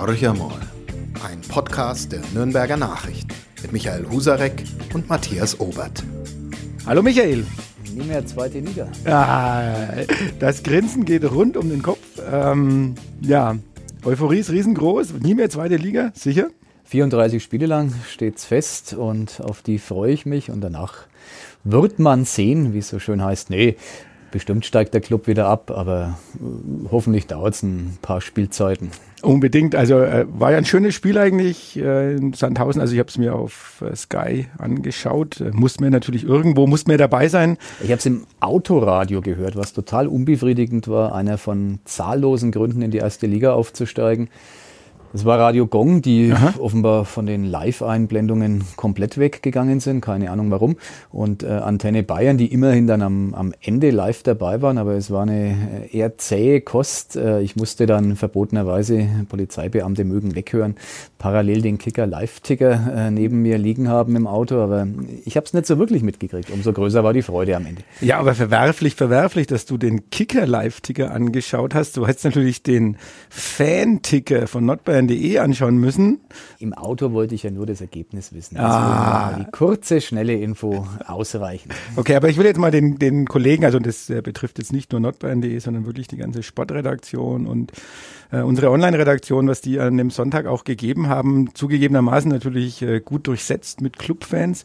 Horch einmal. Ein Podcast der Nürnberger Nachrichten mit Michael Husarek und Matthias Obert. Hallo Michael. Nie mehr zweite Liga. Ah, das Grinsen geht rund um den Kopf. Ähm, ja, Euphorie ist riesengroß. Nie mehr zweite Liga, sicher? 34 Spiele lang steht's fest und auf die freue ich mich und danach wird man sehen, wie es so schön heißt. Nee, bestimmt steigt der Club wieder ab, aber äh, hoffentlich dauert es ein paar Spielzeiten. Unbedingt. Also äh, war ja ein schönes Spiel eigentlich äh, in Sandhausen. Also ich habe es mir auf äh, Sky angeschaut. Äh, muss mir natürlich irgendwo, muss mir dabei sein. Ich habe es im Autoradio gehört, was total unbefriedigend war, einer von zahllosen Gründen in die erste Liga aufzusteigen. Das war Radio Gong, die Aha. offenbar von den Live-Einblendungen komplett weggegangen sind, keine Ahnung warum. Und äh, Antenne Bayern, die immerhin dann am, am Ende live dabei waren, aber es war eine äh, eher zähe Kost. Äh, ich musste dann verbotenerweise, Polizeibeamte mögen weghören, parallel den Kicker Live-Ticker äh, neben mir liegen haben im Auto, aber ich habe es nicht so wirklich mitgekriegt. Umso größer war die Freude am Ende. Ja, aber verwerflich, verwerflich, dass du den Kicker Live-Ticker angeschaut hast. Du hättest natürlich den Fan-Ticker von Nordbayern nordbayern.de anschauen müssen. Im Auto wollte ich ja nur das Ergebnis wissen. Also ah. die kurze, schnelle Info ausreichen. Okay, aber ich will jetzt mal den, den Kollegen, also das äh, betrifft jetzt nicht nur nordbayern.de, sondern wirklich die ganze Sportredaktion und äh, unsere Online-Redaktion, was die an dem Sonntag auch gegeben haben, zugegebenermaßen natürlich äh, gut durchsetzt mit Clubfans.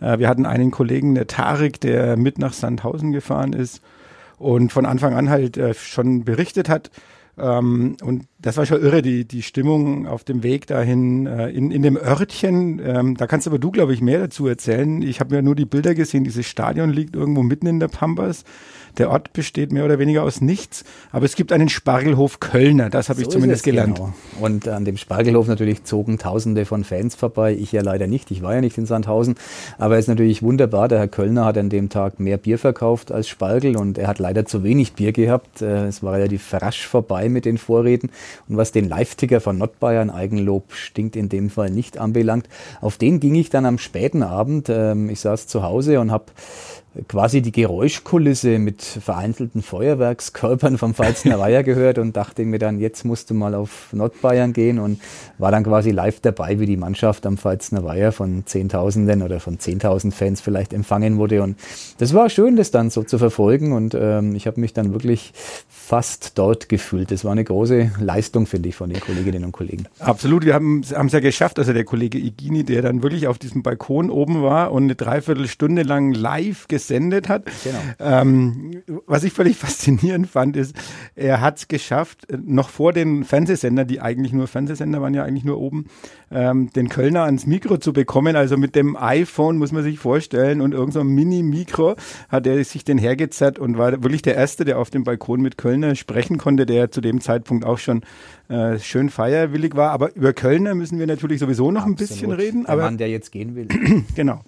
Äh, wir hatten einen Kollegen, der Tarek, der mit nach Sandhausen gefahren ist und von Anfang an halt schon berichtet hat, ähm, und das war schon irre, die, die Stimmung auf dem Weg dahin äh, in, in dem Örtchen. Ähm, da kannst aber du, glaube ich, mehr dazu erzählen. Ich habe ja nur die Bilder gesehen. Dieses Stadion liegt irgendwo mitten in der Pampas. Der Ort besteht mehr oder weniger aus nichts, aber es gibt einen Spargelhof Kölner, das habe so ich zumindest gelernt. Genau. Und an dem Spargelhof natürlich zogen Tausende von Fans vorbei, ich ja leider nicht, ich war ja nicht in Sandhausen, aber es ist natürlich wunderbar, der Herr Kölner hat an dem Tag mehr Bier verkauft als Spargel und er hat leider zu wenig Bier gehabt, äh, es war relativ rasch vorbei mit den Vorräten und was den Live-Ticker von Nordbayern, Eigenlob stinkt in dem Fall nicht anbelangt, auf den ging ich dann am späten Abend, ähm, ich saß zu Hause und habe quasi die Geräuschkulisse mit vereinzelten Feuerwerkskörpern vom Pfalzner Weiher gehört und dachte mir dann, jetzt musst du mal auf Nordbayern gehen und war dann quasi live dabei, wie die Mannschaft am Pfalzner Weiher von Zehntausenden oder von Zehntausend Fans vielleicht empfangen wurde. Und das war schön, das dann so zu verfolgen und ähm, ich habe mich dann wirklich fast dort gefühlt. Das war eine große Leistung, finde ich, von den Kolleginnen und Kollegen. Absolut, wir haben es ja geschafft. Also der Kollege Igini, der dann wirklich auf diesem Balkon oben war und eine Dreiviertelstunde lang live gesendet hat. Genau. Ähm, was ich völlig faszinierend fand, ist, er hat es geschafft, noch vor den Fernsehsendern, die eigentlich nur Fernsehsender waren ja eigentlich nur oben, ähm, den Kölner ans Mikro zu bekommen. Also mit dem iPhone muss man sich vorstellen und irgendein so Mini-Mikro hat er sich den hergezerrt und war wirklich der Erste, der auf dem Balkon mit Köln Kölner sprechen konnte, der zu dem Zeitpunkt auch schon äh, schön feierwillig war. Aber über Kölner müssen wir natürlich sowieso noch Absolut. ein bisschen reden. Der aber, Mann, der jetzt gehen will. genau.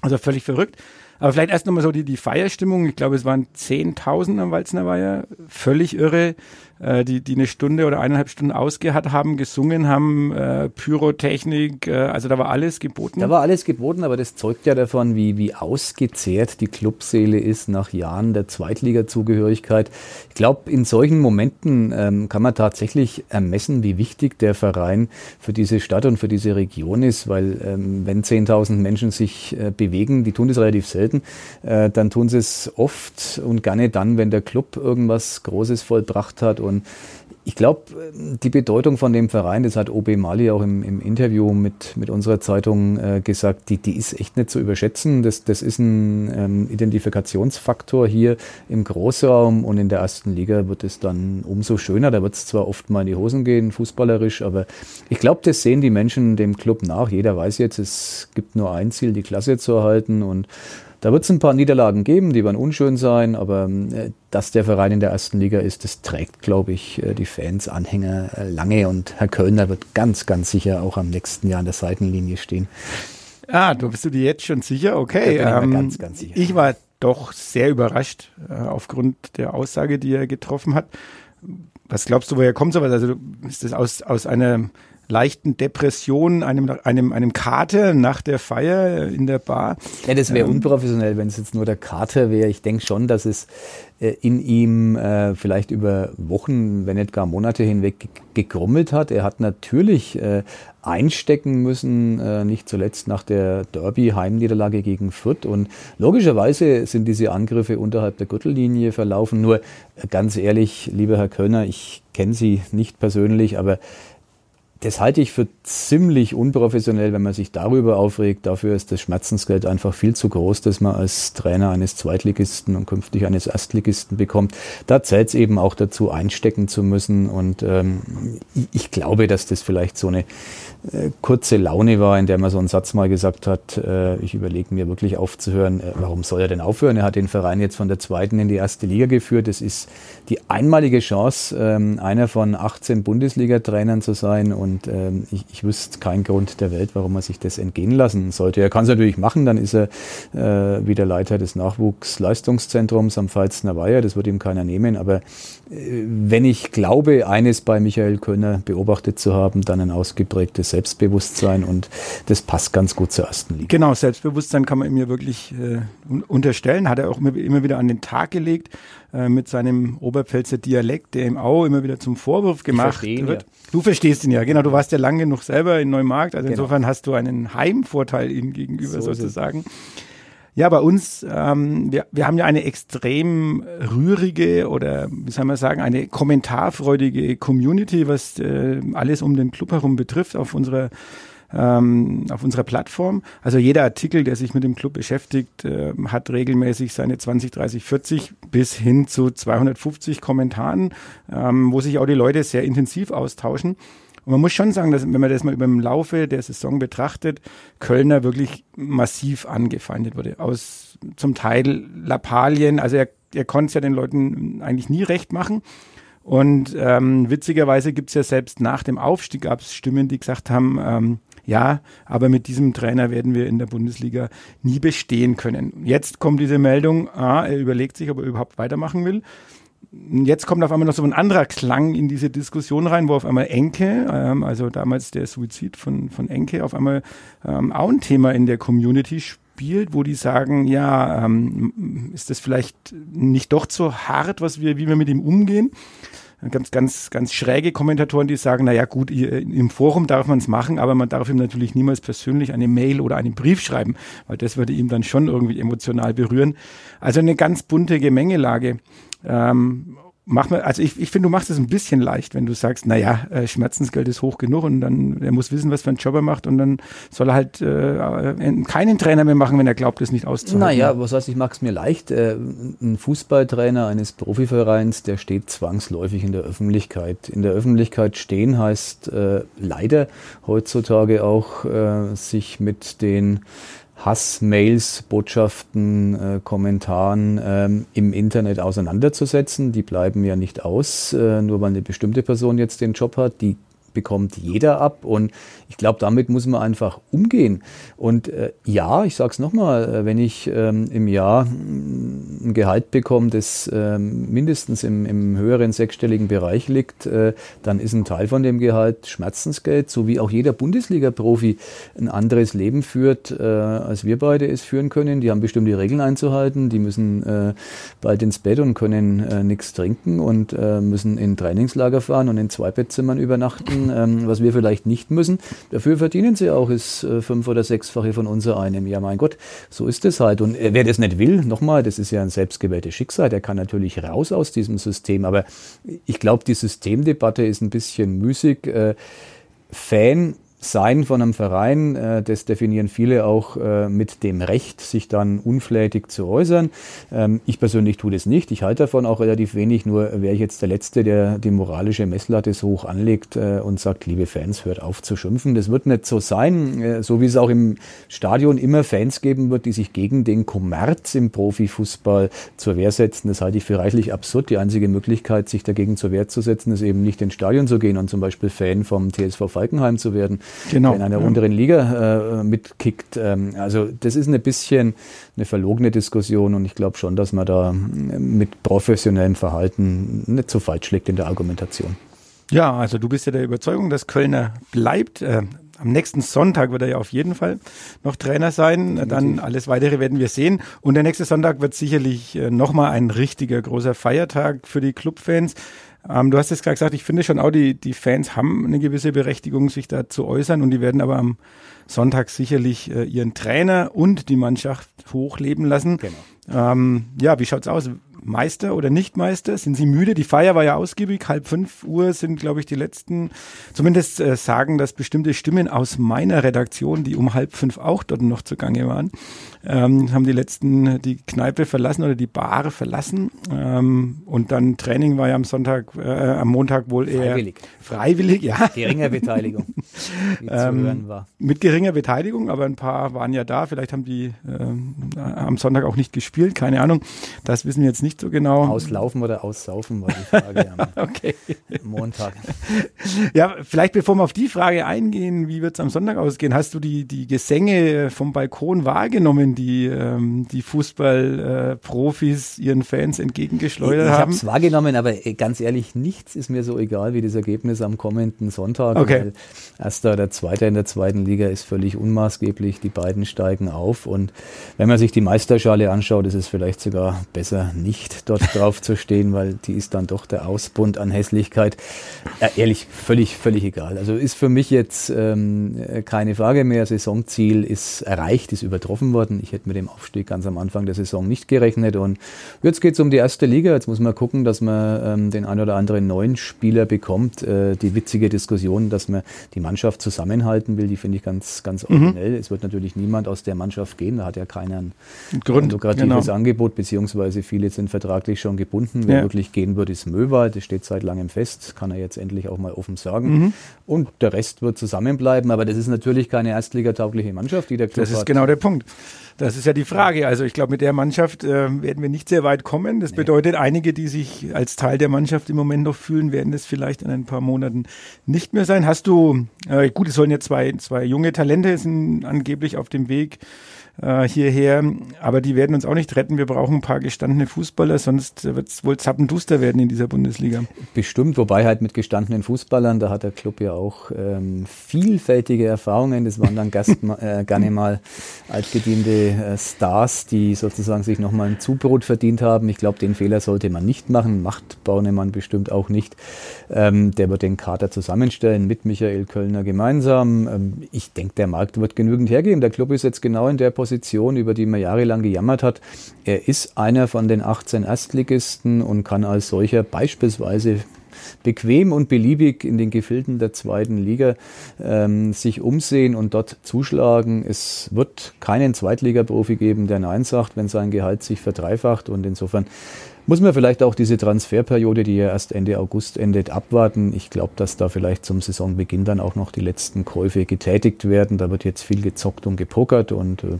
Also völlig verrückt. Aber vielleicht erst nochmal so die, die Feierstimmung. Ich glaube, es waren 10.000 am Walzner Weiher. Völlig irre. Äh, die, die eine Stunde oder eineinhalb Stunden ausgehört haben, gesungen haben, äh, Pyrotechnik, äh, also da war alles geboten. Da war alles geboten, aber das zeugt ja davon, wie, wie ausgezehrt die Clubseele ist nach Jahren der Zweitliga-Zugehörigkeit. Ich glaube, in solchen Momenten ähm, kann man tatsächlich ermessen, wie wichtig der Verein für diese Stadt und für diese Region ist, weil ähm, wenn 10.000 Menschen sich äh, bewegen, die tun das relativ selten, äh, dann tun sie es oft und gerne dann, wenn der Club irgendwas Großes vollbracht hat und ich glaube, die Bedeutung von dem Verein, das hat OB Mali auch im, im Interview mit, mit unserer Zeitung äh, gesagt, die, die ist echt nicht zu überschätzen. Das, das ist ein ähm, Identifikationsfaktor hier im Großraum und in der ersten Liga wird es dann umso schöner. Da wird es zwar oft mal in die Hosen gehen, fußballerisch, aber ich glaube, das sehen die Menschen dem Club nach. Jeder weiß jetzt, es gibt nur ein Ziel, die Klasse zu erhalten und da wird es ein paar Niederlagen geben, die werden unschön sein, aber äh, dass der Verein in der ersten Liga ist, das trägt, glaube ich, äh, die Fans, Anhänger äh, lange und Herr Kölner wird ganz, ganz sicher auch am nächsten Jahr an der Seitenlinie stehen. Ah, du bist du dir jetzt schon sicher? Okay. Da bin ich, ähm, ganz, ganz sicher. ich war doch sehr überrascht äh, aufgrund der Aussage, die er getroffen hat. Was glaubst du, woher kommt sowas? Also ist das aus, aus einer leichten Depression, einem, einem, einem Kater nach der Feier in der Bar. Ja, das wäre ähm, unprofessionell, wenn es jetzt nur der Kater wäre. Ich denke schon, dass es äh, in ihm äh, vielleicht über Wochen, wenn nicht gar Monate hinweg gegrummelt hat. Er hat natürlich äh, einstecken müssen, äh, nicht zuletzt nach der Derby-Heimniederlage gegen Fürth. Und logischerweise sind diese Angriffe unterhalb der Gürtellinie verlaufen. Nur äh, ganz ehrlich, lieber Herr Kölner, ich kenne Sie nicht persönlich, aber das halte ich für ziemlich unprofessionell, wenn man sich darüber aufregt. Dafür ist das Schmerzensgeld einfach viel zu groß, dass man als Trainer eines Zweitligisten und künftig eines Erstligisten bekommt. Da zählt es eben auch dazu, einstecken zu müssen. Und ähm, ich glaube, dass das vielleicht so eine äh, kurze Laune war, in der man so einen Satz mal gesagt hat, äh, ich überlege mir wirklich aufzuhören. Äh, warum soll er denn aufhören? Er hat den Verein jetzt von der zweiten in die erste Liga geführt. Das ist die einmalige Chance, ähm, einer von 18 Bundesliga-Trainern zu sein. Und ähm, ich, ich wüsste keinen Grund der Welt, warum man sich das entgehen lassen sollte. Er kann es natürlich machen, dann ist er äh, wieder Leiter des Nachwuchsleistungszentrums am Pfalzner Weiher. Das wird ihm keiner nehmen. Aber äh, wenn ich glaube, eines bei Michael Könner beobachtet zu haben, dann ein ausgeprägtes Selbstbewusstsein und das passt ganz gut zur ersten Liga. Genau, Selbstbewusstsein kann man ihm ja wirklich äh, unterstellen, hat er auch immer wieder an den Tag gelegt äh, mit seinem Oberpfälzer Dialekt, der ihm auch immer wieder zum Vorwurf gemacht wird. Ja. Du verstehst ihn ja, genau, du warst ja lange genug selber in Neumarkt, also genau. insofern hast du einen Heimvorteil ihm gegenüber so sozusagen. Ja, bei uns, ähm, wir, wir haben ja eine extrem rührige oder wie soll man sagen, eine kommentarfreudige Community, was äh, alles um den Club herum betrifft auf unserer ähm, auf unserer Plattform. Also jeder Artikel, der sich mit dem Club beschäftigt, äh, hat regelmäßig seine 20, 30, 40 bis hin zu 250 Kommentaren, ähm, wo sich auch die Leute sehr intensiv austauschen. Und man muss schon sagen, dass, wenn man das mal über dem Laufe der Saison betrachtet, Kölner wirklich massiv angefeindet wurde. Aus zum Teil Lappalien, also er, er konnte es ja den Leuten eigentlich nie recht machen. Und ähm, witzigerweise gibt es ja selbst nach dem Aufstieg gab es Stimmen, die gesagt haben, ähm, ja, aber mit diesem Trainer werden wir in der Bundesliga nie bestehen können. Jetzt kommt diese Meldung, ah, er überlegt sich, ob er überhaupt weitermachen will jetzt kommt auf einmal noch so ein anderer Klang in diese Diskussion rein, wo auf einmal Enke, ähm, also damals der Suizid von, von Enke, auf einmal ähm, auch ein Thema in der Community spielt, wo die sagen, ja, ähm, ist das vielleicht nicht doch zu hart, was wir, wie wir mit ihm umgehen? Ganz, ganz, ganz schräge Kommentatoren, die sagen, naja gut, im Forum darf man es machen, aber man darf ihm natürlich niemals persönlich eine Mail oder einen Brief schreiben, weil das würde ihm dann schon irgendwie emotional berühren. Also eine ganz bunte Gemengelage. Ähm, mach mal, also ich, ich finde, du machst es ein bisschen leicht, wenn du sagst, naja, äh, Schmerzensgeld ist hoch genug und dann, er muss wissen, was für einen Job er macht und dann soll er halt äh, keinen Trainer mehr machen, wenn er glaubt, es nicht auszuhalten. Naja, was heißt, ich mache es mir leicht. Äh, ein Fußballtrainer eines Profivereins, der steht zwangsläufig in der Öffentlichkeit. In der Öffentlichkeit stehen heißt äh, leider heutzutage auch, äh, sich mit den Hassmails, Botschaften, äh, Kommentaren ähm, im Internet auseinanderzusetzen. Die bleiben ja nicht aus, äh, nur weil eine bestimmte Person jetzt den Job hat. Die bekommt jeder ab. Und ich glaube, damit muss man einfach umgehen. Und äh, ja, ich sage es nochmal, äh, wenn ich ähm, im Jahr mm, ein Gehalt bekomme, das äh, mindestens im, im, höheren sechsstelligen Bereich liegt, äh, dann ist ein Teil von dem Gehalt Schmerzensgeld, so wie auch jeder Bundesliga-Profi ein anderes Leben führt, äh, als wir beide es führen können. Die haben bestimmte Regeln einzuhalten, die müssen äh, bald ins Bett und können nichts trinken und müssen in Trainingslager fahren und in Zweibettsimmern übernachten ähm, was wir vielleicht nicht müssen. Dafür verdienen sie auch das äh, fünf- oder sechsfache von unser einem. Ja, mein Gott, so ist es halt. Und äh, wer das nicht will, nochmal, das ist ja ein selbstgewähltes Schicksal, der kann natürlich raus aus diesem System. Aber ich glaube, die Systemdebatte ist ein bisschen müßig. Äh, Fan sein von einem Verein, äh, das definieren viele auch äh, mit dem Recht, sich dann unflätig zu äußern. Ähm, ich persönlich tue das nicht. Ich halte davon auch relativ wenig, nur wäre ich jetzt der Letzte, der die moralische Messlatte so hoch anlegt äh, und sagt, liebe Fans, hört auf zu schimpfen. Das wird nicht so sein, so wie es auch im Stadion immer Fans geben wird, die sich gegen den Kommerz im Profifußball zur Wehr setzen. Das halte ich für reichlich absurd. Die einzige Möglichkeit, sich dagegen zur Wehr zu setzen, ist eben nicht ins Stadion zu gehen und zum Beispiel Fan vom TSV Falkenheim zu werden genau, in einer ja. unteren Liga äh, mitkickt. Ähm, also das ist ein bisschen eine verlogene Diskussion und ich glaube schon, dass man da mit professionellem Verhalten nicht so falsch liegt in der Argumentation. Ja, also du bist ja der Überzeugung, dass Kölner bleibt. Äh, am nächsten Sonntag wird er ja auf jeden Fall noch Trainer sein. Definitiv. Dann alles weitere werden wir sehen. Und der nächste Sonntag wird sicherlich äh, nochmal ein richtiger großer Feiertag für die Clubfans. Ähm, du hast es gerade gesagt, ich finde schon auch, die, die Fans haben eine gewisse Berechtigung, sich da zu äußern und die werden aber am Sonntag sicherlich äh, ihren Trainer und die Mannschaft hochleben lassen. Genau. Ähm, ja, wie schaut's aus? Meister oder nicht Meister? Sind sie müde? Die Feier war ja ausgiebig. Halb fünf Uhr sind, glaube ich, die letzten. Zumindest äh, sagen das bestimmte Stimmen aus meiner Redaktion, die um halb fünf auch dort noch zugange waren, ähm, haben die letzten die Kneipe verlassen oder die Bar verlassen. Ähm, und dann Training war ja am Sonntag, äh, am Montag wohl eher freiwillig. Freiwillig, ja. Geringer Beteiligung. ähm, mit geringer Beteiligung, aber ein paar waren ja da. Vielleicht haben die äh, am Sonntag auch nicht gespielt, keine Ahnung. Das wissen wir jetzt nicht so genau. Auslaufen oder aussaufen war die Frage am okay. Montag. Ja, vielleicht bevor wir auf die Frage eingehen, wie wird es am Sonntag ausgehen, hast du die, die Gesänge vom Balkon wahrgenommen, die ähm, die Fußballprofis äh, ihren Fans entgegengeschleudert ich, ich haben? Ich habe es wahrgenommen, aber äh, ganz ehrlich, nichts ist mir so egal wie das Ergebnis am kommenden Sonntag. Okay. Weil erster oder zweiter in der zweiten Liga ist völlig unmaßgeblich. Die beiden steigen auf und wenn man sich die Meisterschale anschaut, ist es vielleicht sogar besser, nicht dort drauf zu stehen, weil die ist dann doch der Ausbund an Hässlichkeit. Ja, ehrlich, völlig, völlig egal. Also ist für mich jetzt ähm, keine Frage mehr. Saisonziel ist erreicht, ist übertroffen worden. Ich hätte mit dem Aufstieg ganz am Anfang der Saison nicht gerechnet. Und jetzt geht es um die erste Liga. Jetzt muss man gucken, dass man ähm, den ein oder anderen neuen Spieler bekommt. Äh, die witzige Diskussion, dass man die Mannschaft zusammenhalten will, die finde ich ganz, ganz mhm. originell. Mhm. Es wird natürlich niemand aus der Mannschaft gehen. Da hat ja keiner ein Grund, lukratives genau. Angebot, beziehungsweise viele sind vertraglich schon gebunden. Wer ja. wirklich gehen wird, ist Möwald. Das steht seit langem fest. Kann er jetzt endlich auch mal offen sagen. Mhm. Und der Rest wird zusammenbleiben. Aber das ist natürlich keine erstligataugliche Mannschaft, die der Club hat. Das ist hat. genau der Punkt. Das ist ja die Frage. Also ich glaube, mit der Mannschaft äh, werden wir nicht sehr weit kommen. Das nee. bedeutet, einige, die sich als Teil der Mannschaft im Moment noch fühlen, werden es vielleicht in ein paar Monaten nicht mehr sein. Hast du, äh, gut, es sollen ja zwei, zwei junge Talente sind angeblich auf dem Weg äh, hierher. Aber die werden uns auch nicht retten. Wir brauchen ein paar gestandene Fußballer, sonst wird es wohl zappenduster werden in dieser Bundesliga. Bestimmt, wobei halt mit gestandenen Fußballern, da hat der Club ja auch ähm, vielfältige Erfahrungen. Das waren dann Gast, äh, gerne mal altgediente äh, Stars, die sozusagen sich nochmal ein Zubrot verdient haben. Ich glaube, den Fehler sollte man nicht machen. Macht Baunemann bestimmt auch nicht. Ähm, der wird den Kader zusammenstellen mit Michael Kölner gemeinsam. Ähm, ich denke, der Markt wird genügend hergeben. Der Club ist jetzt genau in der Position, Position, über die man jahrelang gejammert hat. Er ist einer von den 18 Erstligisten und kann als solcher beispielsweise bequem und beliebig in den Gefilden der zweiten Liga ähm, sich umsehen und dort zuschlagen. Es wird keinen Zweitligaprofi geben, der Nein sagt, wenn sein Gehalt sich verdreifacht. Und insofern muss man vielleicht auch diese Transferperiode, die ja erst Ende August endet, abwarten. Ich glaube, dass da vielleicht zum Saisonbeginn dann auch noch die letzten Käufe getätigt werden. Da wird jetzt viel gezockt und gepokert und äh,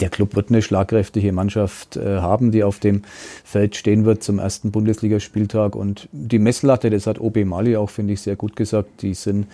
der Club wird eine schlagkräftige Mannschaft äh, haben, die auf dem Feld stehen wird zum ersten Bundesligaspieltag. Und die Messlatte, das hat OB Mali auch, finde ich, sehr gut gesagt, die sind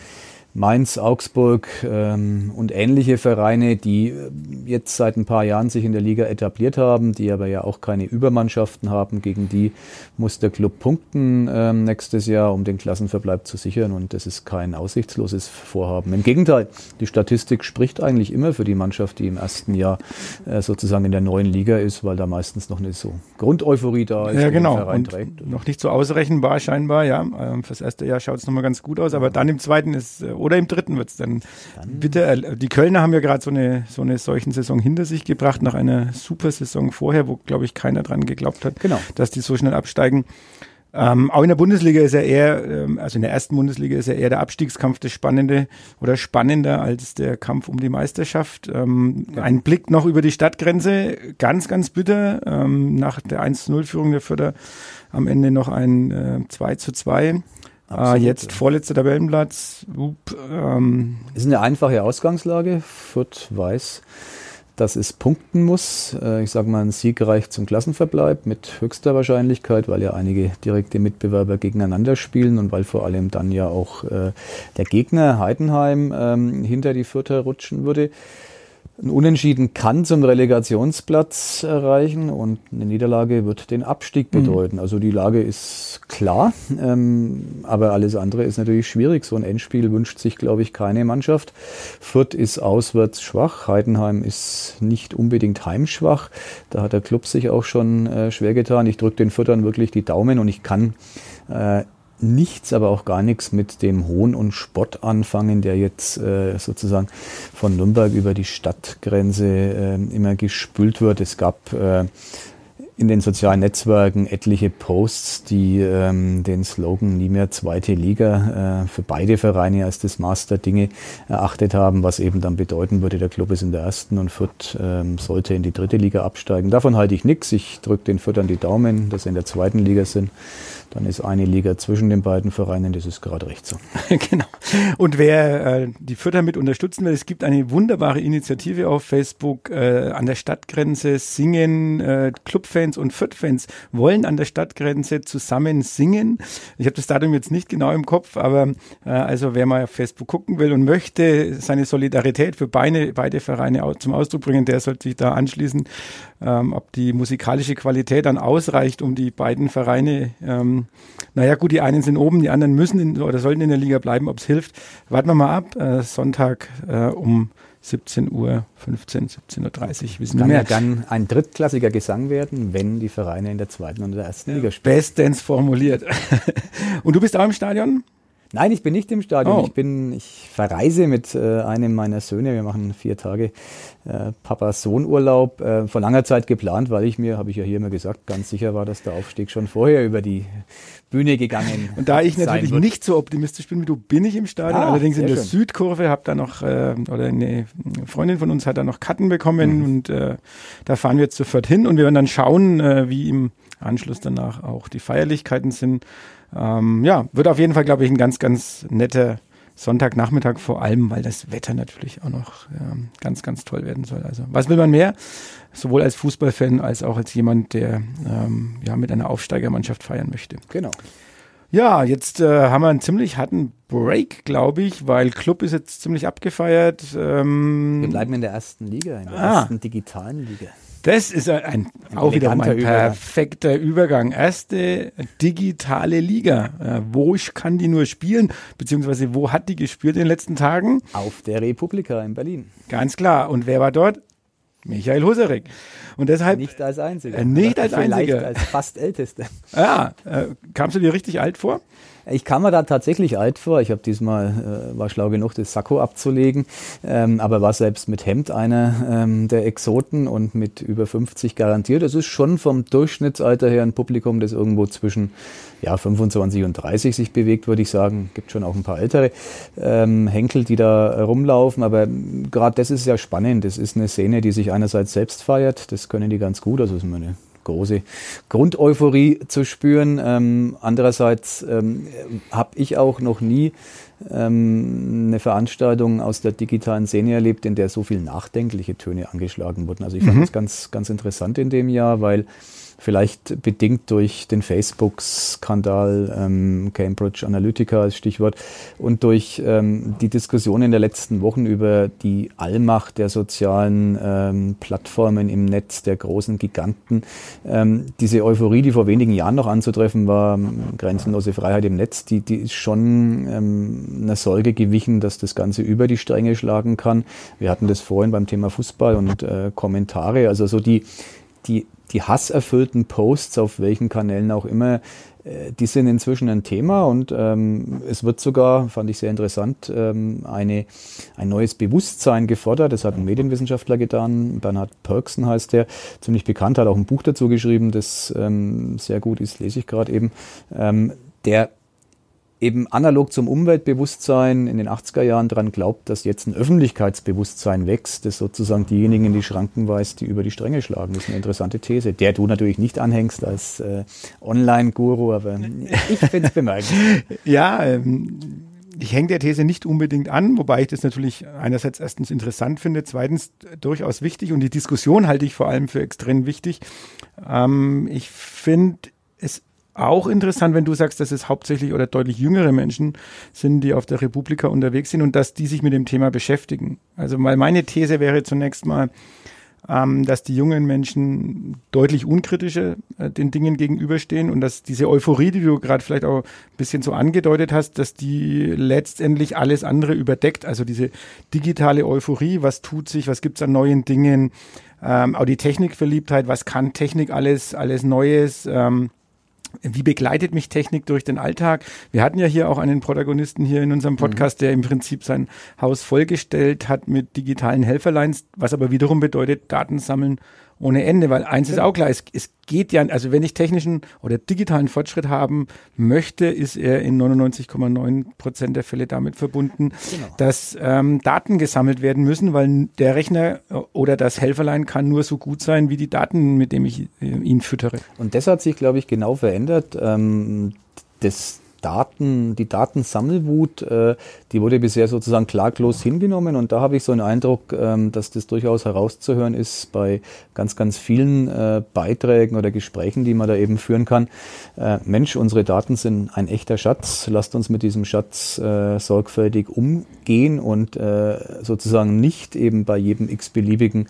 Mainz, Augsburg ähm, und ähnliche Vereine, die äh, jetzt seit ein paar Jahren sich in der Liga etabliert haben, die aber ja auch keine Übermannschaften haben. Gegen die muss der Club punkten ähm, nächstes Jahr, um den Klassenverbleib zu sichern. Und das ist kein aussichtsloses Vorhaben. Im Gegenteil, die Statistik spricht eigentlich immer für die Mannschaft, die im ersten Jahr äh, sozusagen in der neuen Liga ist, weil da meistens noch eine so Grundeuphorie da ist. Ja, genau. Und trägt. noch nicht so ausrechenbar scheinbar. Ja, ähm, fürs erste Jahr schaut es nochmal ganz gut aus, aber dann im zweiten ist äh, oder im dritten wird es dann, dann, bitte. Äh, die Kölner haben ja gerade so eine, so eine solchen Saison hinter sich gebracht, nach einer super Saison vorher, wo, glaube ich, keiner dran geglaubt hat, genau. dass die so schnell absteigen. Ähm, auch in der Bundesliga ist ja eher, ähm, also in der ersten Bundesliga ist ja eher der Abstiegskampf das Spannende oder spannender als der Kampf um die Meisterschaft. Ähm, ja. Ein Blick noch über die Stadtgrenze, ganz, ganz bitter. Ähm, nach der 1-0-Führung der Förder am Ende noch ein äh, 2 zu 2. Ah, jetzt vorletzter Tabellenplatz. Up, ähm. Ist eine einfache Ausgangslage. Fürth weiß, dass es punkten muss. Äh, ich sage mal, ein Sieg reicht zum Klassenverbleib mit höchster Wahrscheinlichkeit, weil ja einige direkte Mitbewerber gegeneinander spielen und weil vor allem dann ja auch äh, der Gegner Heidenheim ähm, hinter die Fürther rutschen würde. Ein Unentschieden kann zum Relegationsplatz erreichen und eine Niederlage wird den Abstieg mhm. bedeuten. Mhm. Also die Lage ist klar, ähm, aber alles andere ist natürlich schwierig. So ein Endspiel wünscht sich, glaube ich, keine Mannschaft. Fürth ist auswärts schwach, Heidenheim ist nicht unbedingt heimschwach. Da hat der Club sich auch schon äh, schwer getan. Ich drücke den Fürthern wirklich die Daumen und ich kann äh, nichts, aber auch gar nichts mit dem Hohn und Spott anfangen, der jetzt äh, sozusagen von Nürnberg über die Stadtgrenze äh, immer gespült wird. Es gab äh, in den sozialen Netzwerken etliche Posts, die ähm, den Slogan nie mehr zweite Liga äh, für beide Vereine als das Maß der Dinge erachtet haben, was eben dann bedeuten würde, der Club ist in der ersten und Fürth ähm, sollte in die dritte Liga absteigen. Davon halte ich nichts. Ich drücke den Fürthern die Daumen, dass sie in der zweiten Liga sind dann ist eine Liga zwischen den beiden Vereinen, das ist gerade recht so. genau. Und wer äh, die Fürther mit unterstützen will, es gibt eine wunderbare Initiative auf Facebook äh, an der Stadtgrenze singen. Äh, Clubfans und Fürth-Fans wollen an der Stadtgrenze zusammen singen. Ich habe das Datum jetzt nicht genau im Kopf, aber äh, also wer mal auf Facebook gucken will und möchte seine Solidarität für beide, beide Vereine zum Ausdruck bringen, der sollte sich da anschließen. Ähm, ob die musikalische Qualität dann ausreicht, um die beiden Vereine ähm, naja, gut, die einen sind oben, die anderen müssen in, oder sollten in der Liga bleiben. Ob es hilft, warten wir mal ab. Äh, Sonntag äh, um 17 Uhr, 15, 17.30 Uhr. Wissen Kann ja dann ein drittklassiger Gesang werden, wenn die Vereine in der zweiten und der ersten ja, Liga spielen. Bestens formuliert. und du bist auch im Stadion? Nein, ich bin nicht im Stadion. Oh. Ich bin, ich verreise mit äh, einem meiner Söhne. Wir machen vier Tage äh, Papa-Sohn-Urlaub. Äh, vor langer Zeit geplant, weil ich mir, habe ich ja hier immer gesagt, ganz sicher war, dass der Aufstieg schon vorher über die Bühne gegangen. Und da ich natürlich wird. nicht so optimistisch bin wie du, bin ich im Stadion. Ah, Allerdings in der schön. Südkurve habe da noch äh, oder eine Freundin von uns hat da noch Karten bekommen mhm. und äh, da fahren wir jetzt sofort hin und wir werden dann schauen, äh, wie im Anschluss danach auch die Feierlichkeiten sind. Ähm, ja, wird auf jeden Fall, glaube ich, ein ganz, ganz netter Sonntagnachmittag vor allem, weil das Wetter natürlich auch noch ähm, ganz, ganz toll werden soll. Also, was will man mehr? Sowohl als Fußballfan als auch als jemand, der ähm, ja mit einer Aufsteigermannschaft feiern möchte. Genau. Ja, jetzt äh, haben wir einen ziemlich harten Break, glaube ich, weil Club ist jetzt ziemlich abgefeiert. Ähm, wir bleiben in der ersten Liga, in der ah, ersten digitalen Liga. Das ist ein, ein auch wieder ein perfekter Übergang. Erste digitale Liga. Äh, wo kann die nur spielen? Beziehungsweise wo hat die gespielt in den letzten Tagen? Auf der Republika in Berlin. Ganz klar. Und wer war dort? Michael Husarek. Und deshalb. Nicht als Einziger. Äh, nicht als Einziger. als fast Ältester. Ja, äh, kamst du dir richtig alt vor? Ich kam mir da tatsächlich alt vor. Ich habe diesmal äh, war schlau genug, das Sakko abzulegen, ähm, aber war selbst mit Hemd einer ähm, der Exoten und mit über 50 garantiert. Das ist schon vom Durchschnittsalter her ein Publikum, das irgendwo zwischen ja, 25 und 30 sich bewegt, würde ich sagen. Gibt schon auch ein paar ältere ähm, Henkel, die da rumlaufen, aber gerade das ist ja spannend. Das ist eine Szene, die sich einerseits selbst feiert, das können die ganz gut, also ist meine große Grundeuphorie zu spüren. Ähm, andererseits ähm, habe ich auch noch nie ähm, eine Veranstaltung aus der digitalen Szene erlebt, in der so viel nachdenkliche Töne angeschlagen wurden. Also ich fand mhm. das ganz, ganz interessant in dem Jahr, weil vielleicht bedingt durch den Facebook-Skandal, ähm, Cambridge Analytica als Stichwort, und durch ähm, die Diskussion in der letzten Wochen über die Allmacht der sozialen ähm, Plattformen im Netz, der großen Giganten. Ähm, diese Euphorie, die vor wenigen Jahren noch anzutreffen war, grenzenlose Freiheit im Netz, die, die ist schon ähm, einer Sorge gewichen, dass das Ganze über die Stränge schlagen kann. Wir hatten das vorhin beim Thema Fußball und äh, Kommentare, also so die, die die hasserfüllten Posts auf welchen Kanälen auch immer, äh, die sind inzwischen ein Thema und ähm, es wird sogar, fand ich sehr interessant, ähm, eine, ein neues Bewusstsein gefordert. Das hat ein Medienwissenschaftler getan, Bernhard Perksen heißt der, ziemlich bekannt, hat auch ein Buch dazu geschrieben, das ähm, sehr gut ist, lese ich gerade eben. Ähm, der eben analog zum Umweltbewusstsein in den 80er Jahren daran glaubt, dass jetzt ein Öffentlichkeitsbewusstsein wächst, das sozusagen diejenigen in die Schranken weist, die über die Stränge schlagen. Das ist eine interessante These, der du natürlich nicht anhängst als äh, Online-Guru, aber ich finde es bemerkenswert. ja, ähm, ich hänge der These nicht unbedingt an, wobei ich das natürlich einerseits erstens interessant finde, zweitens durchaus wichtig und die Diskussion halte ich vor allem für extrem wichtig. Ähm, ich finde auch interessant, wenn du sagst, dass es hauptsächlich oder deutlich jüngere Menschen sind, die auf der Republika unterwegs sind und dass die sich mit dem Thema beschäftigen. Also mal meine These wäre zunächst mal, ähm, dass die jungen Menschen deutlich unkritischer äh, den Dingen gegenüberstehen und dass diese Euphorie, die du gerade vielleicht auch ein bisschen so angedeutet hast, dass die letztendlich alles andere überdeckt. Also diese digitale Euphorie, was tut sich, was gibt's an neuen Dingen, ähm, auch die Technikverliebtheit, was kann Technik alles, alles Neues. Ähm, wie begleitet mich Technik durch den Alltag? Wir hatten ja hier auch einen Protagonisten hier in unserem Podcast, mhm. der im Prinzip sein Haus vollgestellt hat mit digitalen Helferlines, was aber wiederum bedeutet, Daten sammeln ohne Ende, weil eins ist auch klar, es, es geht ja, also wenn ich technischen oder digitalen Fortschritt haben möchte, ist er in 99,9 Prozent der Fälle damit verbunden, genau. dass ähm, Daten gesammelt werden müssen, weil der Rechner oder das Helferlein kann nur so gut sein wie die Daten, mit denen ich äh, ihn füttere. Und das hat sich, glaube ich, genau verändert. Ähm, das Daten, die Datensammelwut, äh, die wurde bisher sozusagen klaglos hingenommen und da habe ich so einen Eindruck, ähm, dass das durchaus herauszuhören ist bei ganz, ganz vielen äh, Beiträgen oder Gesprächen, die man da eben führen kann. Äh, Mensch, unsere Daten sind ein echter Schatz, lasst uns mit diesem Schatz äh, sorgfältig umgehen und äh, sozusagen nicht eben bei jedem x-beliebigen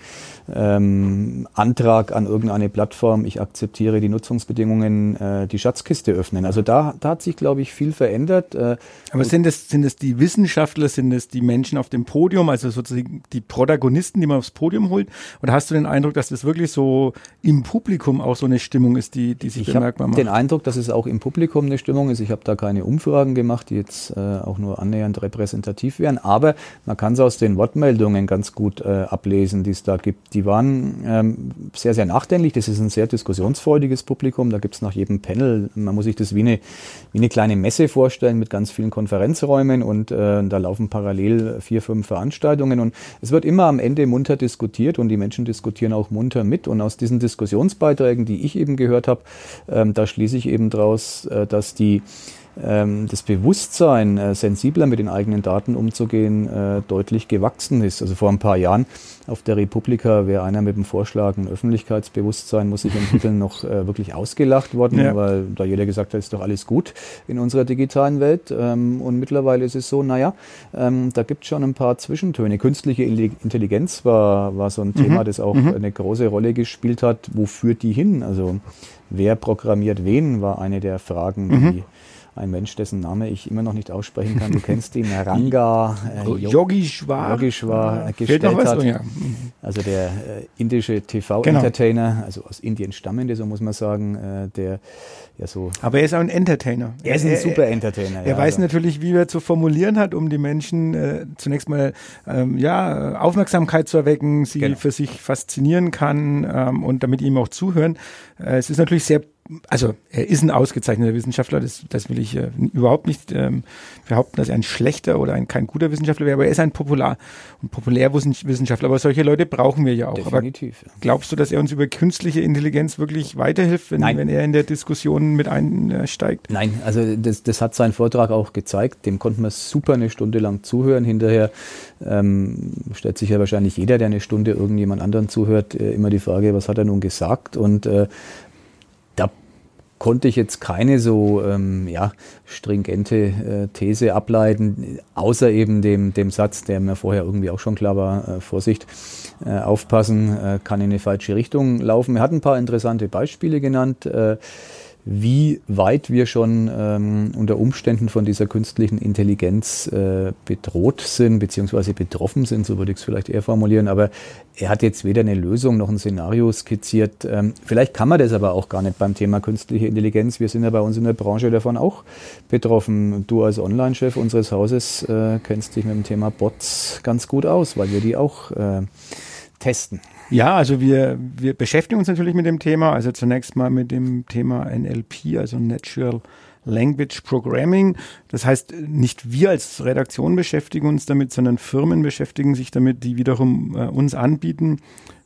ähm, Antrag an irgendeine Plattform, ich akzeptiere die Nutzungsbedingungen, äh, die Schatzkiste öffnen. Also da, da hat sich, glaube ich, viel verändert. Äh, Aber sind es, sind es die Wissenschaftler, sind es die Menschen auf dem Podium, also sozusagen die Protagonisten, die man aufs Podium holt? Oder hast du den Eindruck, dass das wirklich so im Publikum auch so eine Stimmung ist, die, die sich ich bemerkbar macht? Ich habe den Eindruck, dass es auch im Publikum eine Stimmung ist. Ich habe da keine Umfragen gemacht, die jetzt äh, auch nur annähernd repräsentativ wären. Aber man kann es aus den Wortmeldungen ganz gut äh, ablesen, die es da gibt die waren ähm, sehr, sehr nachdenklich. Das ist ein sehr diskussionsfreudiges Publikum. Da gibt es nach jedem Panel, man muss sich das wie eine, wie eine kleine Messe vorstellen mit ganz vielen Konferenzräumen und äh, da laufen parallel vier, fünf Veranstaltungen und es wird immer am Ende munter diskutiert und die Menschen diskutieren auch munter mit. Und aus diesen Diskussionsbeiträgen, die ich eben gehört habe, ähm, da schließe ich eben daraus, äh, dass die das Bewusstsein, äh, sensibler mit den eigenen Daten umzugehen, äh, deutlich gewachsen ist. Also vor ein paar Jahren auf der Republika wäre einer mit dem Vorschlag, ein Öffentlichkeitsbewusstsein muss sich entwickeln, noch äh, wirklich ausgelacht worden, ja. weil da jeder gesagt hat, ist doch alles gut in unserer digitalen Welt. Ähm, und mittlerweile ist es so, naja, ähm, da gibt es schon ein paar Zwischentöne. Künstliche Intelligenz war, war so ein mhm. Thema, das auch mhm. eine große Rolle gespielt hat. Wo führt die hin? Also wer programmiert wen, war eine der Fragen, mhm. Ein Mensch, dessen Name ich immer noch nicht aussprechen kann. Du kennst ihn, Ranga äh, Yogeshwar, Yogeshwar gestellt hat. Ja. Also der äh, indische TV-Entertainer, genau. also aus Indien stammende, so muss man sagen, äh, der ja so. Aber er ist auch ein Entertainer. Er ist ein er, super Entertainer. Er ja, weiß also. natürlich, wie er zu formulieren hat, um die Menschen äh, zunächst mal ähm, ja Aufmerksamkeit zu erwecken, sie genau. für sich faszinieren kann ähm, und damit ihm auch zuhören. Äh, es ist natürlich sehr also er ist ein ausgezeichneter Wissenschaftler, das, das will ich äh, überhaupt nicht ähm, behaupten, dass er ein schlechter oder ein kein guter Wissenschaftler wäre, aber er ist ein Popular und Populärwissenschaftler. Aber solche Leute brauchen wir ja auch. Definitiv. Aber glaubst du, dass er uns über künstliche Intelligenz wirklich weiterhilft, wenn, wenn er in der Diskussion mit einsteigt? Nein, also das, das hat sein Vortrag auch gezeigt. Dem konnten wir super eine Stunde lang zuhören. Hinterher ähm, stellt sich ja wahrscheinlich jeder, der eine Stunde irgendjemand anderen zuhört, äh, immer die Frage, was hat er nun gesagt? Und äh, konnte ich jetzt keine so ähm, ja, stringente äh, These ableiten, außer eben dem, dem Satz, der mir vorher irgendwie auch schon klar war, äh, Vorsicht, äh, aufpassen, äh, kann in eine falsche Richtung laufen. Er hat ein paar interessante Beispiele genannt. Wie weit wir schon ähm, unter Umständen von dieser künstlichen Intelligenz äh, bedroht sind, beziehungsweise betroffen sind, so würde ich es vielleicht eher formulieren. Aber er hat jetzt weder eine Lösung noch ein Szenario skizziert. Ähm, vielleicht kann man das aber auch gar nicht beim Thema künstliche Intelligenz. Wir sind ja bei uns in der Branche davon auch betroffen. Du als Online-Chef unseres Hauses äh, kennst dich mit dem Thema Bots ganz gut aus, weil wir die auch äh, testen. Ja, also wir, wir beschäftigen uns natürlich mit dem Thema. Also zunächst mal mit dem Thema NLP, also Natural Language Programming. Das heißt, nicht wir als Redaktion beschäftigen uns damit, sondern Firmen beschäftigen sich damit, die wiederum äh, uns anbieten,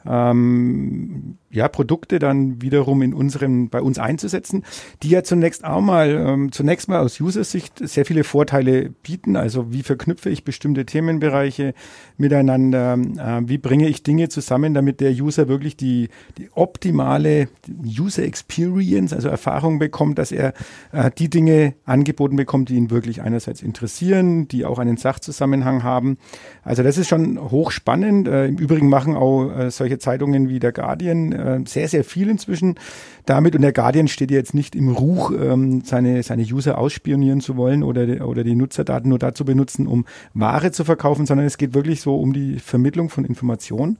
ähm, ja, Produkte dann wiederum in unserem, bei uns einzusetzen, die ja zunächst auch mal, ähm, zunächst mal aus User-Sicht sehr viele Vorteile bieten. Also wie verknüpfe ich bestimmte Themenbereiche miteinander? Äh, wie bringe ich Dinge zusammen, damit der User wirklich die, die optimale User Experience, also Erfahrung bekommt, dass er äh, die Dinge angeboten bekommt, die ihn wirklich einerseits interessieren, die auch einen Sachzusammenhang haben. Also das ist schon hochspannend. Äh, Im Übrigen machen auch äh, solche Zeitungen wie der Guardian äh, sehr, sehr viel inzwischen damit. Und der Guardian steht jetzt nicht im Ruch, ähm, seine, seine User ausspionieren zu wollen oder, oder die Nutzerdaten nur dazu benutzen, um Ware zu verkaufen, sondern es geht wirklich so um die Vermittlung von Informationen.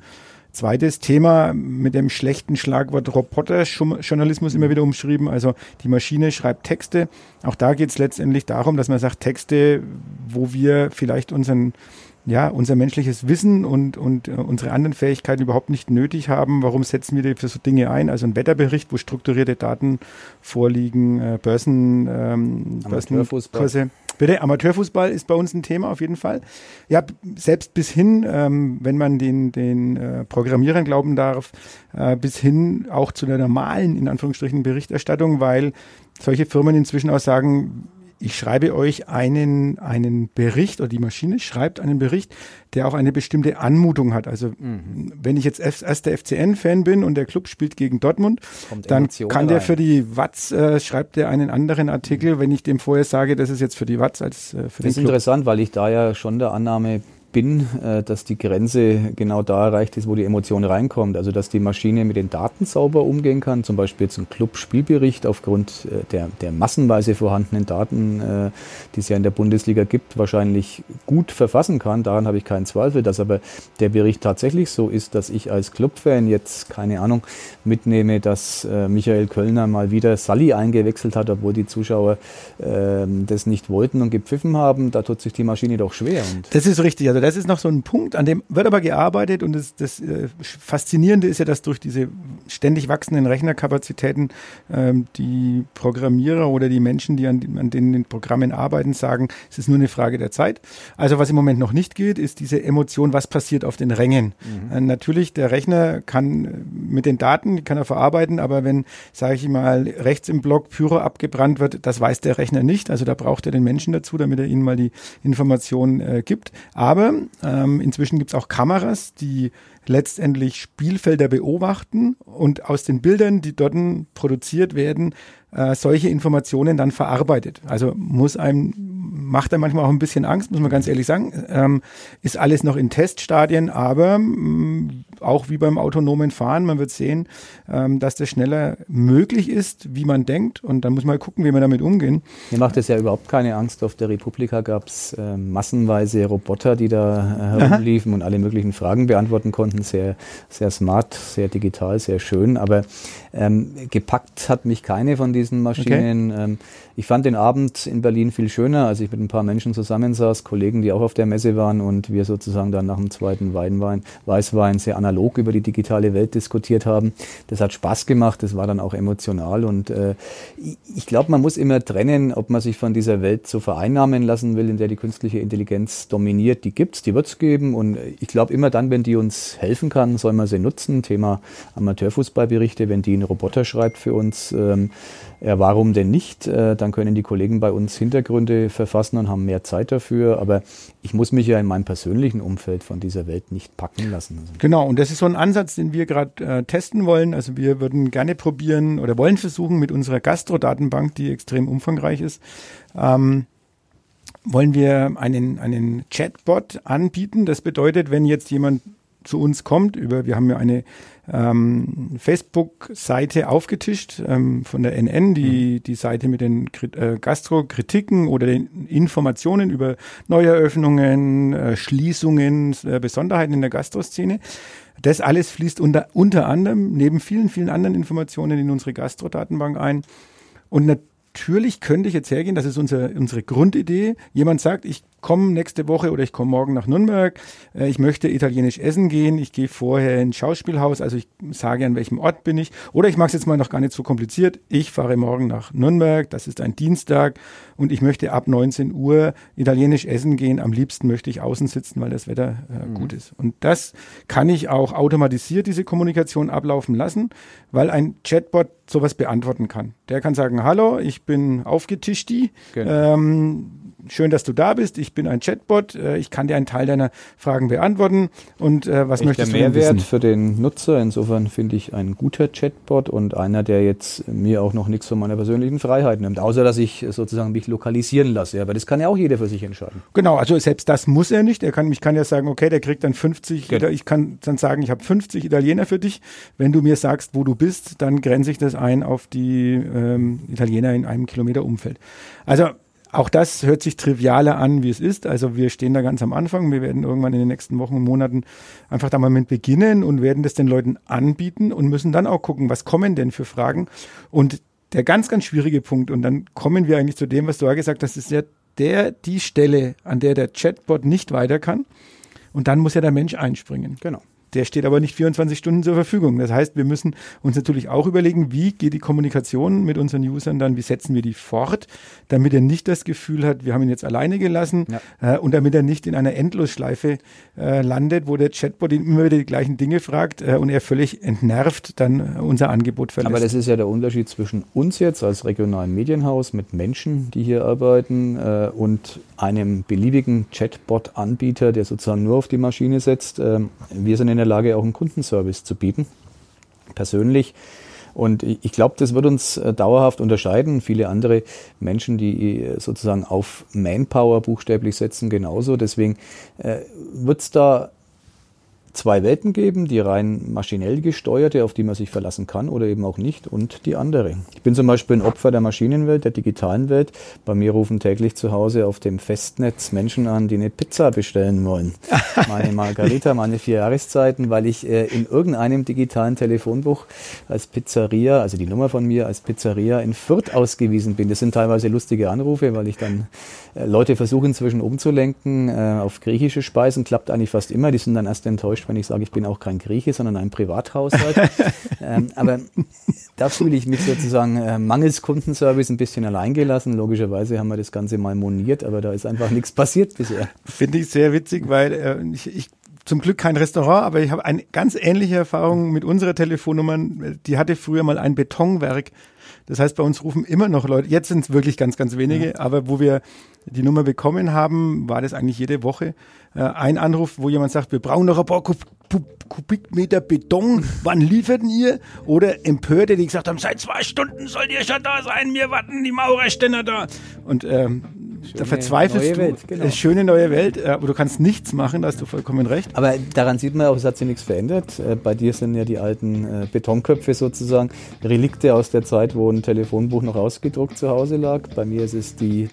Zweites Thema mit dem schlechten Schlagwort Roboterjournalismus immer wieder umschrieben. Also die Maschine schreibt Texte. Auch da geht es letztendlich darum, dass man sagt, Texte, wo wir vielleicht unseren ja, unser menschliches Wissen und, und uh, unsere anderen Fähigkeiten überhaupt nicht nötig haben. Warum setzen wir die für so Dinge ein? Also ein Wetterbericht, wo strukturierte Daten vorliegen, äh, Börsen, ähm, Börsenkurse. Bitte, Amateurfußball ist bei uns ein Thema auf jeden Fall. Ja, selbst bis hin, ähm, wenn man den, den äh, Programmierern glauben darf, äh, bis hin auch zu der normalen, in Anführungsstrichen, Berichterstattung, weil solche Firmen inzwischen auch sagen, ich schreibe euch einen, einen Bericht oder die Maschine schreibt einen Bericht, der auch eine bestimmte Anmutung hat. Also mhm. wenn ich jetzt erster FCN-Fan bin und der Club spielt gegen Dortmund, Kommt dann Emotion kann der rein. für die Watz, äh, schreibt der einen anderen Artikel, mhm. wenn ich dem vorher sage, das ist jetzt für die Watz als äh, für das den Club. Das ist interessant, weil ich da ja schon der Annahme bin, äh, dass die Grenze genau da erreicht ist, wo die Emotion reinkommt. Also dass die Maschine mit den Daten sauber umgehen kann, zum Beispiel ein Club-Spielbericht aufgrund äh, der, der massenweise vorhandenen Daten, äh, die es ja in der Bundesliga gibt, wahrscheinlich gut verfassen kann. Daran habe ich keinen Zweifel, dass aber der Bericht tatsächlich so ist, dass ich als Clubfan jetzt, keine Ahnung, mitnehme, dass Michael Kölner mal wieder Sally eingewechselt hat, obwohl die Zuschauer ähm, das nicht wollten und gepfiffen haben. Da tut sich die Maschine doch schwer. Das ist richtig. Also das ist noch so ein Punkt, an dem wird aber gearbeitet und das, das äh, Faszinierende ist ja, dass durch diese ständig wachsenden Rechnerkapazitäten ähm, die Programmierer oder die Menschen, die an, an den, den Programmen arbeiten, sagen, es ist nur eine Frage der Zeit. Also was im Moment noch nicht geht, ist diese Emotion, was passiert auf den Rängen. Mhm. Äh, natürlich, der Rechner kann äh, mit den Daten, die kann er verarbeiten, aber wenn, sage ich mal, rechts im Block Pyro abgebrannt wird, das weiß der Rechner nicht. Also da braucht er den Menschen dazu, damit er ihnen mal die Information äh, gibt. Aber ähm, inzwischen gibt es auch Kameras, die letztendlich Spielfelder beobachten und aus den Bildern, die dort produziert werden, äh, solche Informationen dann verarbeitet. Also muss einem, macht einem manchmal auch ein bisschen Angst, muss man ganz ehrlich sagen. Ähm, ist alles noch in Teststadien, aber mh, mm, auch wie beim autonomen Fahren, man wird sehen, ähm, dass das schneller möglich ist, wie man denkt. Und dann muss man gucken, wie wir damit umgehen. Mir macht es ja überhaupt keine Angst. Auf der Republika gab es äh, massenweise Roboter, die da äh, herumliefen Aha. und alle möglichen Fragen beantworten konnten. Sehr, sehr smart, sehr digital, sehr schön. Aber ähm, gepackt hat mich keine von diesen Maschinen. Okay. Ähm, ich fand den Abend in Berlin viel schöner, als ich mit ein paar Menschen zusammensaß, Kollegen, die auch auf der Messe waren und wir sozusagen dann nach dem zweiten Weinwein, Weißwein sehr analog über die digitale Welt diskutiert haben. Das hat Spaß gemacht, das war dann auch emotional und äh, ich glaube, man muss immer trennen, ob man sich von dieser Welt so vereinnahmen lassen will, in der die künstliche Intelligenz dominiert. Die gibt's, die wird's geben und ich glaube immer dann, wenn die uns helfen kann, soll man sie nutzen. Thema Amateurfußballberichte, wenn die ein Roboter schreibt für uns, ähm, ja, warum denn nicht? Äh, dann können die Kollegen bei uns Hintergründe verfassen und haben mehr Zeit dafür. Aber ich muss mich ja in meinem persönlichen Umfeld von dieser Welt nicht packen lassen. Also genau, und das ist so ein Ansatz, den wir gerade äh, testen wollen. Also wir würden gerne probieren oder wollen versuchen mit unserer Gastro-Datenbank, die extrem umfangreich ist, ähm, wollen wir einen, einen Chatbot anbieten. Das bedeutet, wenn jetzt jemand zu uns kommt, über, wir haben ja eine ähm, Facebook-Seite aufgetischt ähm, von der NN, die, mhm. die Seite mit den äh, Gastro-Kritiken oder den Informationen über Neueröffnungen, äh, Schließungen, äh, Besonderheiten in der Gastroszene. Das alles fließt unter, unter anderem neben vielen, vielen anderen Informationen in unsere Gastro-Datenbank ein. Und natürlich könnte ich jetzt hergehen, das ist unser, unsere Grundidee. Jemand sagt, ich komme nächste Woche oder ich komme morgen nach Nürnberg, äh, ich möchte italienisch essen gehen, ich gehe vorher ins Schauspielhaus, also ich sage, an welchem Ort bin ich. Oder ich mache es jetzt mal noch gar nicht so kompliziert. Ich fahre morgen nach Nürnberg, das ist ein Dienstag und ich möchte ab 19 Uhr italienisch essen gehen. Am liebsten möchte ich außen sitzen, weil das Wetter äh, mhm. gut ist. Und das kann ich auch automatisiert, diese Kommunikation ablaufen lassen, weil ein Chatbot sowas beantworten kann. Der kann sagen, hallo, ich bin aufgetischt, genau. ähm, schön, dass du da bist. Ich bin ein Chatbot. Äh, ich kann dir einen Teil deiner Fragen beantworten. Und äh, was Echt möchtest der du Mehrwert wissen? für den Nutzer. Insofern finde ich ein guter Chatbot und einer, der jetzt mir auch noch nichts von meiner persönlichen Freiheit nimmt, außer dass ich sozusagen mich lokalisieren lasse. Aber das kann ja auch jeder für sich entscheiden. Genau, also selbst das muss er nicht. Er kann, ich kann ja sagen, okay, der kriegt dann 50, genau. ich kann dann sagen, ich habe 50 Italiener für dich. Wenn du mir sagst, wo du bist, dann grenze ich das ein auf die ähm, Italiener in einem Kilometer Umfeld. Also auch das hört sich trivialer an, wie es ist. Also wir stehen da ganz am Anfang. Wir werden irgendwann in den nächsten Wochen und Monaten einfach da mal mit beginnen und werden das den Leuten anbieten und müssen dann auch gucken, was kommen denn für Fragen. Und der ganz, ganz schwierige Punkt, und dann kommen wir eigentlich zu dem, was du auch gesagt hast, ist ja der, die Stelle, an der der Chatbot nicht weiter kann. Und dann muss ja der Mensch einspringen. Genau. Der steht aber nicht 24 Stunden zur Verfügung. Das heißt, wir müssen uns natürlich auch überlegen, wie geht die Kommunikation mit unseren Usern dann, wie setzen wir die fort, damit er nicht das Gefühl hat, wir haben ihn jetzt alleine gelassen ja. äh, und damit er nicht in einer Endlosschleife äh, landet, wo der Chatbot ihn immer wieder die gleichen Dinge fragt äh, und er völlig entnervt dann äh, unser Angebot verlässt. Aber das ist ja der Unterschied zwischen uns jetzt als regionalen Medienhaus mit Menschen, die hier arbeiten äh, und einem beliebigen Chatbot-Anbieter, der sozusagen nur auf die Maschine setzt. Ähm, wir sind in der Lage, auch einen Kundenservice zu bieten, persönlich. Und ich glaube, das wird uns äh, dauerhaft unterscheiden. Viele andere Menschen, die äh, sozusagen auf Manpower buchstäblich setzen, genauso. Deswegen äh, wird es da zwei Welten geben, die rein maschinell gesteuerte, auf die man sich verlassen kann oder eben auch nicht, und die andere. Ich bin zum Beispiel ein Opfer der Maschinenwelt, der digitalen Welt. Bei mir rufen täglich zu Hause auf dem Festnetz Menschen an, die eine Pizza bestellen wollen. Meine Margarita, meine vier Jahreszeiten, weil ich äh, in irgendeinem digitalen Telefonbuch als Pizzeria, also die Nummer von mir als Pizzeria in Fürth ausgewiesen bin. Das sind teilweise lustige Anrufe, weil ich dann äh, Leute versuche inzwischen umzulenken äh, auf griechische Speisen. Klappt eigentlich fast immer. Die sind dann erst enttäuscht, wenn ich sage, ich bin auch kein Grieche, sondern ein Privathaushalt. ähm, aber da fühle ich mich sozusagen äh, mangels Kundenservice ein bisschen alleingelassen. Logischerweise haben wir das Ganze mal moniert, aber da ist einfach nichts passiert bisher. Finde ich sehr witzig, weil äh, ich, ich zum Glück kein Restaurant, aber ich habe eine ganz ähnliche Erfahrung mit unserer Telefonnummer. Die hatte früher mal ein Betonwerk das heißt, bei uns rufen immer noch Leute, jetzt sind es wirklich ganz, ganz wenige, ja. aber wo wir die Nummer bekommen haben, war das eigentlich jede Woche äh, ein Anruf, wo jemand sagt, wir brauchen noch ein paar Kub Kubikmeter Beton, wann lieferten ihr? Oder Empörte, die gesagt haben, seit zwei Stunden sollt ihr schon da sein, wir warten die Maurerständer da. Und ähm, da verzweifelst du. Welt, genau. Schöne neue Welt, äh, aber du kannst nichts machen, da hast du vollkommen recht. Aber daran sieht man auch, es hat sich nichts verändert. Äh, bei dir sind ja die alten äh, Betonköpfe sozusagen Relikte aus der Zeit, wo ein Telefonbuch noch ausgedruckt zu Hause lag. Bei mir ist es die,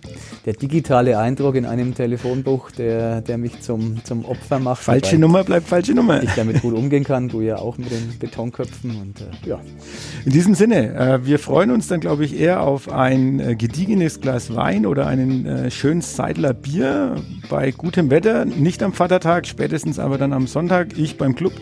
der digitale Eindruck in einem Telefonbuch, der, der mich zum, zum Opfer macht. Falsche Nummer bleibt falsche Nummer. Ich damit gut umgehen kann, du ja auch mit den Betonköpfen und äh, ja. In diesem Sinne, äh, wir freuen uns dann, glaube ich, eher auf ein äh, gediegenes Glas Wein oder einen schönen Seidler Bier bei gutem Wetter, nicht am Vatertag, spätestens aber dann am Sonntag, ich beim Club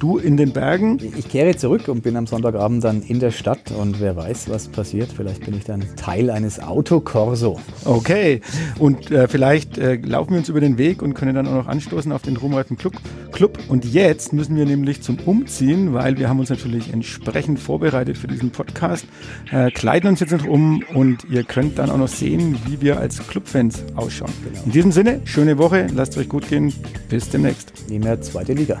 du in den Bergen? Ich kehre zurück und bin am Sonntagabend dann in der Stadt und wer weiß, was passiert. Vielleicht bin ich dann Teil eines Autokorso. Okay, und äh, vielleicht äh, laufen wir uns über den Weg und können dann auch noch anstoßen auf den Ruhmreifen Club. Club. Und jetzt müssen wir nämlich zum Umziehen, weil wir haben uns natürlich entsprechend vorbereitet für diesen Podcast, äh, kleiden uns jetzt noch um und ihr könnt dann auch noch sehen, wie wir als Clubfans ausschauen. Genau. In diesem Sinne, schöne Woche, lasst euch gut gehen, bis demnächst. Nie mehr zweite Liga.